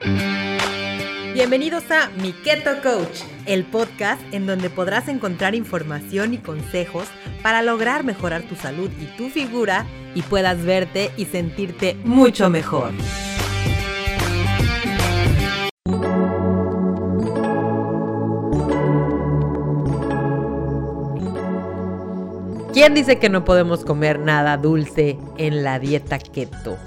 Bienvenidos a Mi Keto Coach, el podcast en donde podrás encontrar información y consejos para lograr mejorar tu salud y tu figura y puedas verte y sentirte mucho mejor. ¿Quién dice que no podemos comer nada dulce en la dieta keto?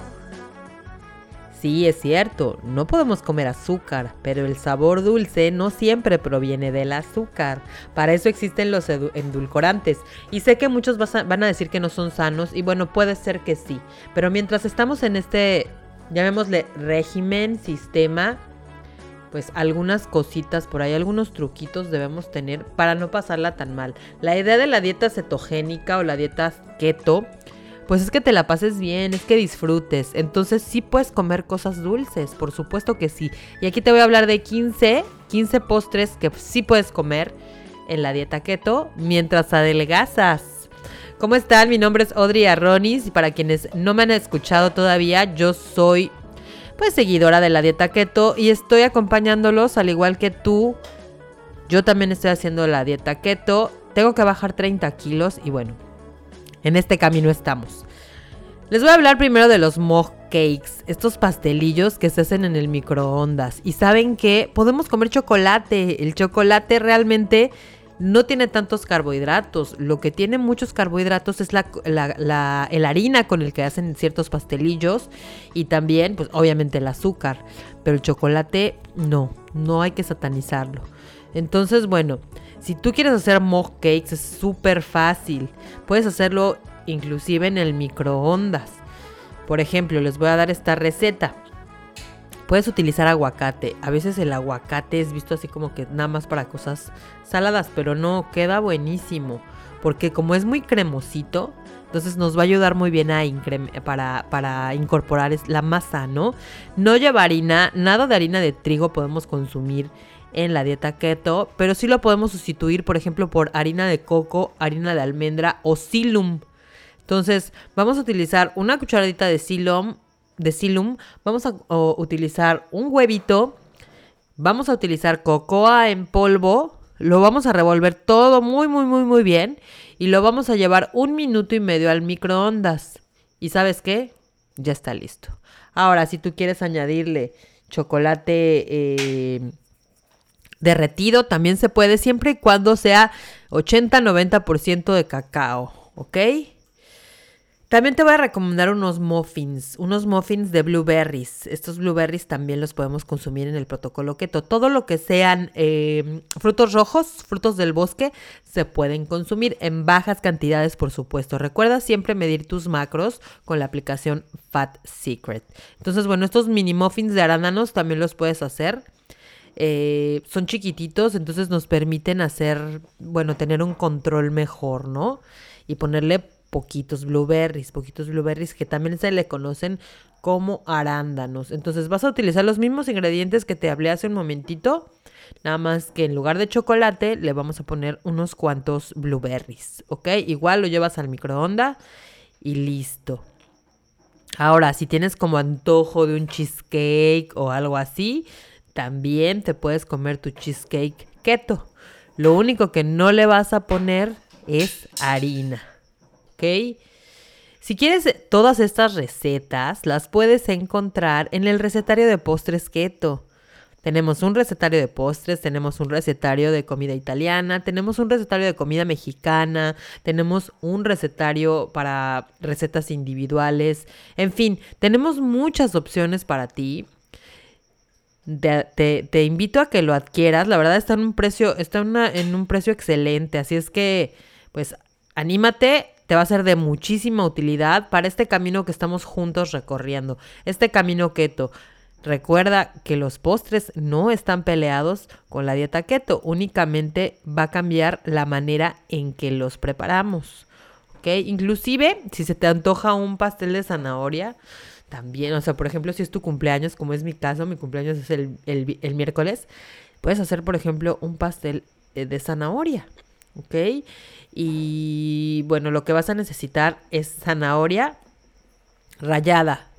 Sí, es cierto, no podemos comer azúcar, pero el sabor dulce no siempre proviene del azúcar. Para eso existen los endulcorantes. Y sé que muchos van a decir que no son sanos, y bueno, puede ser que sí. Pero mientras estamos en este, llamémosle régimen, sistema, pues algunas cositas por ahí, algunos truquitos debemos tener para no pasarla tan mal. La idea de la dieta cetogénica o la dieta keto pues es que te la pases bien, es que disfrutes. Entonces sí puedes comer cosas dulces, por supuesto que sí. Y aquí te voy a hablar de 15, 15 postres que sí puedes comer en la dieta keto mientras adelgazas. ¿Cómo están? Mi nombre es Audrey Arronis y para quienes no me han escuchado todavía, yo soy pues seguidora de la dieta keto y estoy acompañándolos al igual que tú. Yo también estoy haciendo la dieta keto. Tengo que bajar 30 kilos y bueno, en este camino estamos. Les voy a hablar primero de los mug cakes, estos pastelillos que se hacen en el microondas. Y saben que podemos comer chocolate. El chocolate realmente no tiene tantos carbohidratos. Lo que tiene muchos carbohidratos es la, la, harina con el que hacen ciertos pastelillos y también, pues obviamente el azúcar. Pero el chocolate no, no hay que satanizarlo. Entonces, bueno, si tú quieres hacer mug cakes es súper fácil. Puedes hacerlo inclusive en el microondas. Por ejemplo, les voy a dar esta receta. Puedes utilizar aguacate. A veces el aguacate es visto así como que nada más para cosas saladas, pero no, queda buenísimo. Porque como es muy cremosito, entonces nos va a ayudar muy bien a para incorporar la masa, ¿no? No lleva harina, nada de harina de trigo podemos consumir en la dieta keto, pero sí lo podemos sustituir, por ejemplo, por harina de coco, harina de almendra o silum. Entonces, vamos a utilizar una cucharadita de silum, de silum, vamos a utilizar un huevito, vamos a utilizar cocoa en polvo, lo vamos a revolver todo muy, muy, muy, muy bien y lo vamos a llevar un minuto y medio al microondas. ¿Y sabes qué? Ya está listo. Ahora, si tú quieres añadirle chocolate eh, derretido también se puede siempre y cuando sea 80-90% de cacao, ¿ok? También te voy a recomendar unos muffins, unos muffins de blueberries. Estos blueberries también los podemos consumir en el protocolo keto. Todo lo que sean eh, frutos rojos, frutos del bosque, se pueden consumir en bajas cantidades, por supuesto. Recuerda siempre medir tus macros con la aplicación Fat Secret. Entonces, bueno, estos mini muffins de arándanos también los puedes hacer. Eh, son chiquititos, entonces nos permiten hacer, bueno, tener un control mejor, ¿no? Y ponerle poquitos blueberries, poquitos blueberries que también se le conocen como arándanos. Entonces vas a utilizar los mismos ingredientes que te hablé hace un momentito, nada más que en lugar de chocolate le vamos a poner unos cuantos blueberries, ¿ok? Igual lo llevas al microondas y listo. Ahora, si tienes como antojo de un cheesecake o algo así, también te puedes comer tu cheesecake keto. Lo único que no le vas a poner es harina. ¿Ok? Si quieres todas estas recetas, las puedes encontrar en el recetario de postres keto. Tenemos un recetario de postres, tenemos un recetario de comida italiana, tenemos un recetario de comida mexicana, tenemos un recetario para recetas individuales. En fin, tenemos muchas opciones para ti te, invito a que lo adquieras. La verdad está en un precio, está en un precio excelente. Así es que, pues, anímate. Te va a ser de muchísima utilidad para este camino que estamos juntos recorriendo. Este camino keto. Recuerda que los postres no están peleados con la dieta keto. Únicamente va a cambiar la manera en que los preparamos. ¿Ok? Inclusive, si se te antoja un pastel de zanahoria, también, o sea, por ejemplo, si es tu cumpleaños, como es mi caso, mi cumpleaños es el, el, miércoles, puedes hacer, por ejemplo, un pastel eh, de zanahoria, ¿ok? Y bueno, lo que vas a necesitar es zanahoria rallada.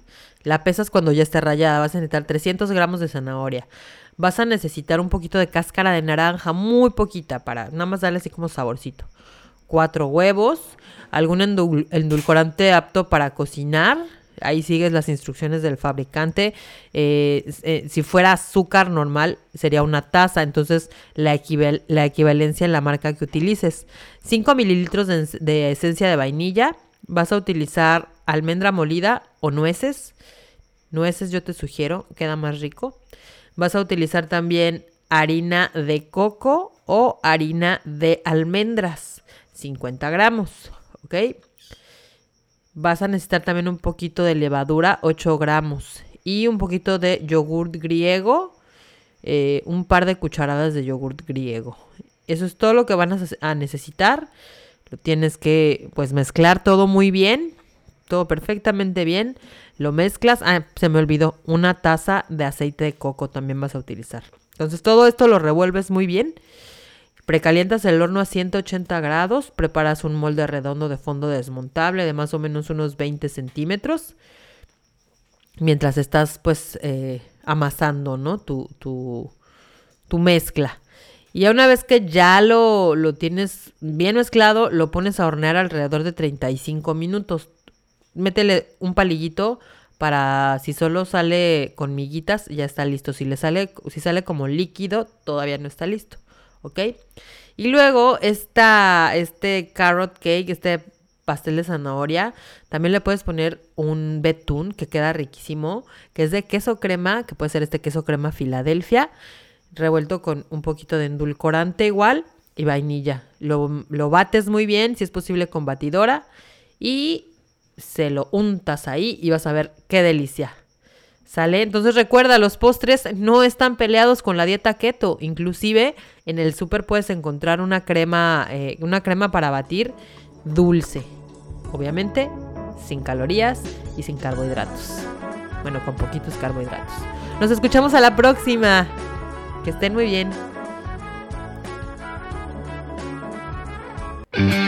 La pesas cuando ya esté rayada. Vas a necesitar 300 gramos de zanahoria. Vas a necesitar un poquito de cáscara de naranja, muy poquita, para nada más darle así como saborcito. Cuatro huevos, algún endulcorante apto para cocinar. Ahí sigues las instrucciones del fabricante. Eh, eh, si fuera azúcar normal, sería una taza. Entonces, la, la equivalencia en la marca que utilices. 5 mililitros de esencia de vainilla. Vas a utilizar almendra molida o nueces. Nueces yo te sugiero, queda más rico. Vas a utilizar también harina de coco o harina de almendras, 50 gramos, ¿ok? Vas a necesitar también un poquito de levadura, 8 gramos, y un poquito de yogurt griego, eh, un par de cucharadas de yogurt griego. Eso es todo lo que van a necesitar. Lo tienes que pues mezclar todo muy bien, todo perfectamente bien. Lo mezclas. Ah, se me olvidó. Una taza de aceite de coco también vas a utilizar. Entonces todo esto lo revuelves muy bien. Precalientas el horno a 180 grados. Preparas un molde redondo de fondo desmontable de más o menos unos 20 centímetros. Mientras estás pues eh, amasando, ¿no? Tu, tu, tu mezcla. Y una vez que ya lo, lo, tienes bien mezclado, lo pones a hornear alrededor de 35 minutos métele un palillito para si solo sale con miguitas, ya está listo. Si le sale, si sale como líquido, todavía no está listo. ¿Ok? Y luego esta, este carrot cake, este pastel de zanahoria, también le puedes poner un betún que queda riquísimo, que es de queso crema, que puede ser este queso crema Filadelfia, revuelto con un poquito de endulcorante igual y vainilla. Lo, lo bates muy bien, si es posible con batidora. Y se lo untas ahí y vas a ver qué delicia. ¿Sale? Entonces recuerda, los postres no están peleados con la dieta keto. Inclusive en el súper puedes encontrar una crema, eh, una crema para batir dulce. Obviamente sin calorías y sin carbohidratos. Bueno, con poquitos carbohidratos. Nos escuchamos a la próxima. Que estén muy bien.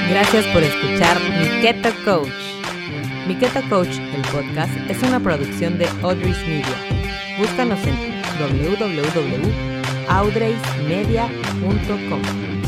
Gracias por escuchar mi Keto Coach. Mi Keto Coach, el podcast, es una producción de Audrey's Media. Búscanos en www.audreysmedia.com.